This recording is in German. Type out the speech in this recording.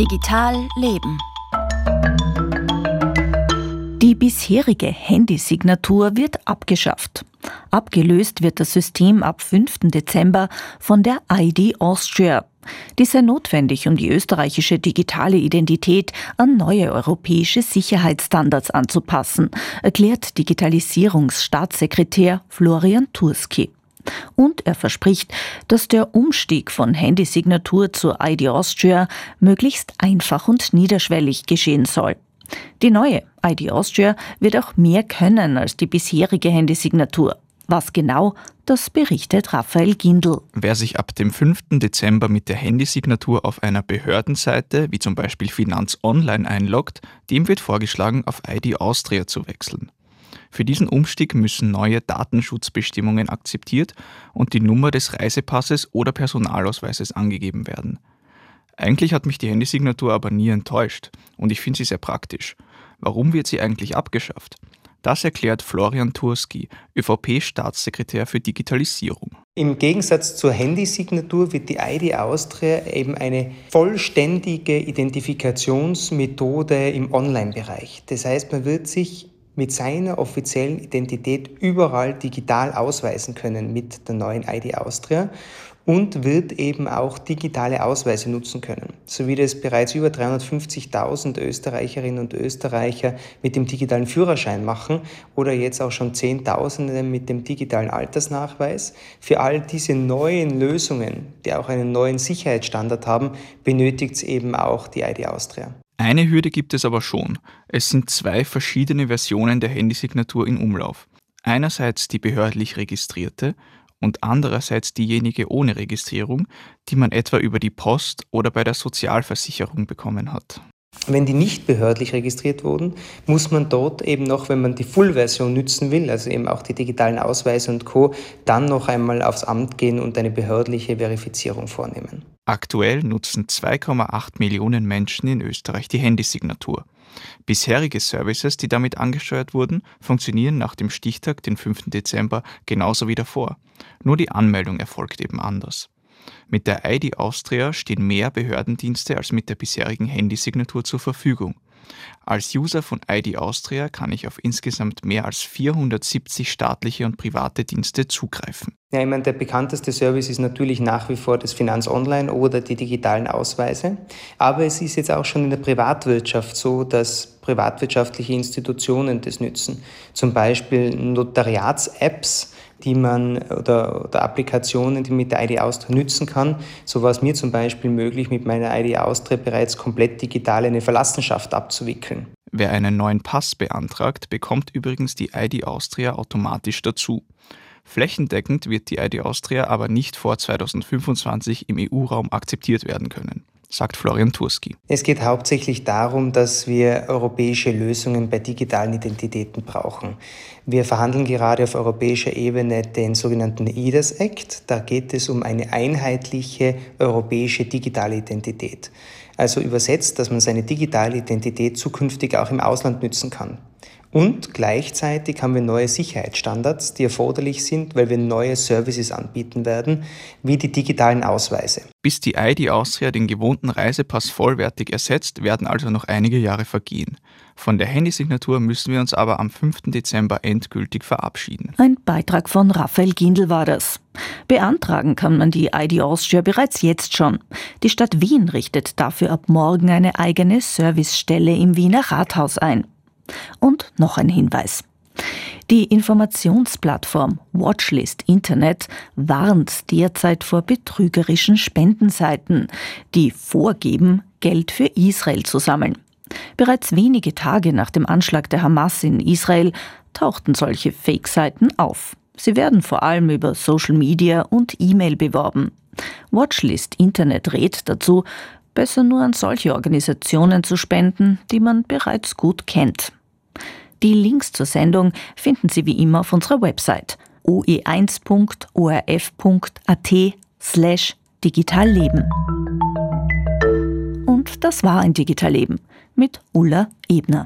Digital Leben. Die bisherige Handysignatur wird abgeschafft. Abgelöst wird das System ab 5. Dezember von der ID Austria. Die sei notwendig, um die österreichische digitale Identität an neue europäische Sicherheitsstandards anzupassen, erklärt Digitalisierungsstaatssekretär Florian Turski. Und er verspricht, dass der Umstieg von Handysignatur zur ID Austria möglichst einfach und niederschwellig geschehen soll. Die neue ID Austria wird auch mehr können als die bisherige Handysignatur. Was genau, das berichtet Raphael Gindl. Wer sich ab dem 5. Dezember mit der Handysignatur auf einer Behördenseite, wie zum Beispiel Finanz Online, einloggt, dem wird vorgeschlagen, auf ID Austria zu wechseln. Für diesen Umstieg müssen neue Datenschutzbestimmungen akzeptiert und die Nummer des Reisepasses oder Personalausweises angegeben werden. Eigentlich hat mich die Handysignatur aber nie enttäuscht und ich finde sie sehr praktisch. Warum wird sie eigentlich abgeschafft? Das erklärt Florian Turski, ÖVP-Staatssekretär für Digitalisierung. Im Gegensatz zur Handysignatur wird die ID Austria eben eine vollständige Identifikationsmethode im Online-Bereich. Das heißt, man wird sich mit seiner offiziellen Identität überall digital ausweisen können mit der neuen ID Austria und wird eben auch digitale Ausweise nutzen können, so wie das bereits über 350.000 Österreicherinnen und Österreicher mit dem digitalen Führerschein machen oder jetzt auch schon Zehntausende mit dem digitalen Altersnachweis. Für all diese neuen Lösungen, die auch einen neuen Sicherheitsstandard haben, benötigt es eben auch die ID Austria. Eine Hürde gibt es aber schon. Es sind zwei verschiedene Versionen der Handysignatur in Umlauf. Einerseits die behördlich registrierte und andererseits diejenige ohne Registrierung, die man etwa über die Post oder bei der Sozialversicherung bekommen hat. Wenn die nicht behördlich registriert wurden, muss man dort eben noch, wenn man die Full-Version nützen will, also eben auch die digitalen Ausweise und Co., dann noch einmal aufs Amt gehen und eine behördliche Verifizierung vornehmen. Aktuell nutzen 2,8 Millionen Menschen in Österreich die Handysignatur. Bisherige Services, die damit angesteuert wurden, funktionieren nach dem Stichtag, den 5. Dezember, genauso wie davor. Nur die Anmeldung erfolgt eben anders. Mit der ID Austria stehen mehr Behördendienste als mit der bisherigen Handysignatur zur Verfügung. Als User von ID Austria kann ich auf insgesamt mehr als 470 staatliche und private Dienste zugreifen. Ja, ich meine, der bekannteste Service ist natürlich nach wie vor das Finanz Online oder die digitalen Ausweise. Aber es ist jetzt auch schon in der Privatwirtschaft so, dass privatwirtschaftliche Institutionen das nützen. Zum Beispiel Notariats-Apps die man oder, oder Applikationen, die man mit der ID Austria nützen kann. So war es mir zum Beispiel möglich, mit meiner ID Austria bereits komplett digital eine Verlassenschaft abzuwickeln. Wer einen neuen Pass beantragt, bekommt übrigens die ID Austria automatisch dazu. Flächendeckend wird die ID Austria aber nicht vor 2025 im EU-Raum akzeptiert werden können sagt Florian Turski. Es geht hauptsächlich darum, dass wir europäische Lösungen bei digitalen Identitäten brauchen. Wir verhandeln gerade auf europäischer Ebene den sogenannten EIDAS Act. Da geht es um eine einheitliche europäische digitale Identität. Also übersetzt, dass man seine digitale Identität zukünftig auch im Ausland nützen kann. Und gleichzeitig haben wir neue Sicherheitsstandards, die erforderlich sind, weil wir neue Services anbieten werden, wie die digitalen Ausweise. Bis die ID Austria den gewohnten Reisepass vollwertig ersetzt, werden also noch einige Jahre vergehen. Von der Handysignatur müssen wir uns aber am 5. Dezember endgültig verabschieden. Ein Beitrag von Raphael Gindl war das. Beantragen kann man die ID Austria bereits jetzt schon. Die Stadt Wien richtet dafür ab morgen eine eigene Servicestelle im Wiener Rathaus ein. Und noch ein Hinweis. Die Informationsplattform Watchlist Internet warnt derzeit vor betrügerischen Spendenseiten, die vorgeben, Geld für Israel zu sammeln. Bereits wenige Tage nach dem Anschlag der Hamas in Israel tauchten solche Fake-Seiten auf. Sie werden vor allem über Social Media und E-Mail beworben. Watchlist Internet rät dazu, besser nur an solche Organisationen zu spenden, die man bereits gut kennt. Die Links zur Sendung finden Sie wie immer auf unserer Website oe1.orf.at slash digitalleben. Und das war ein Digitalleben mit Ulla Ebner.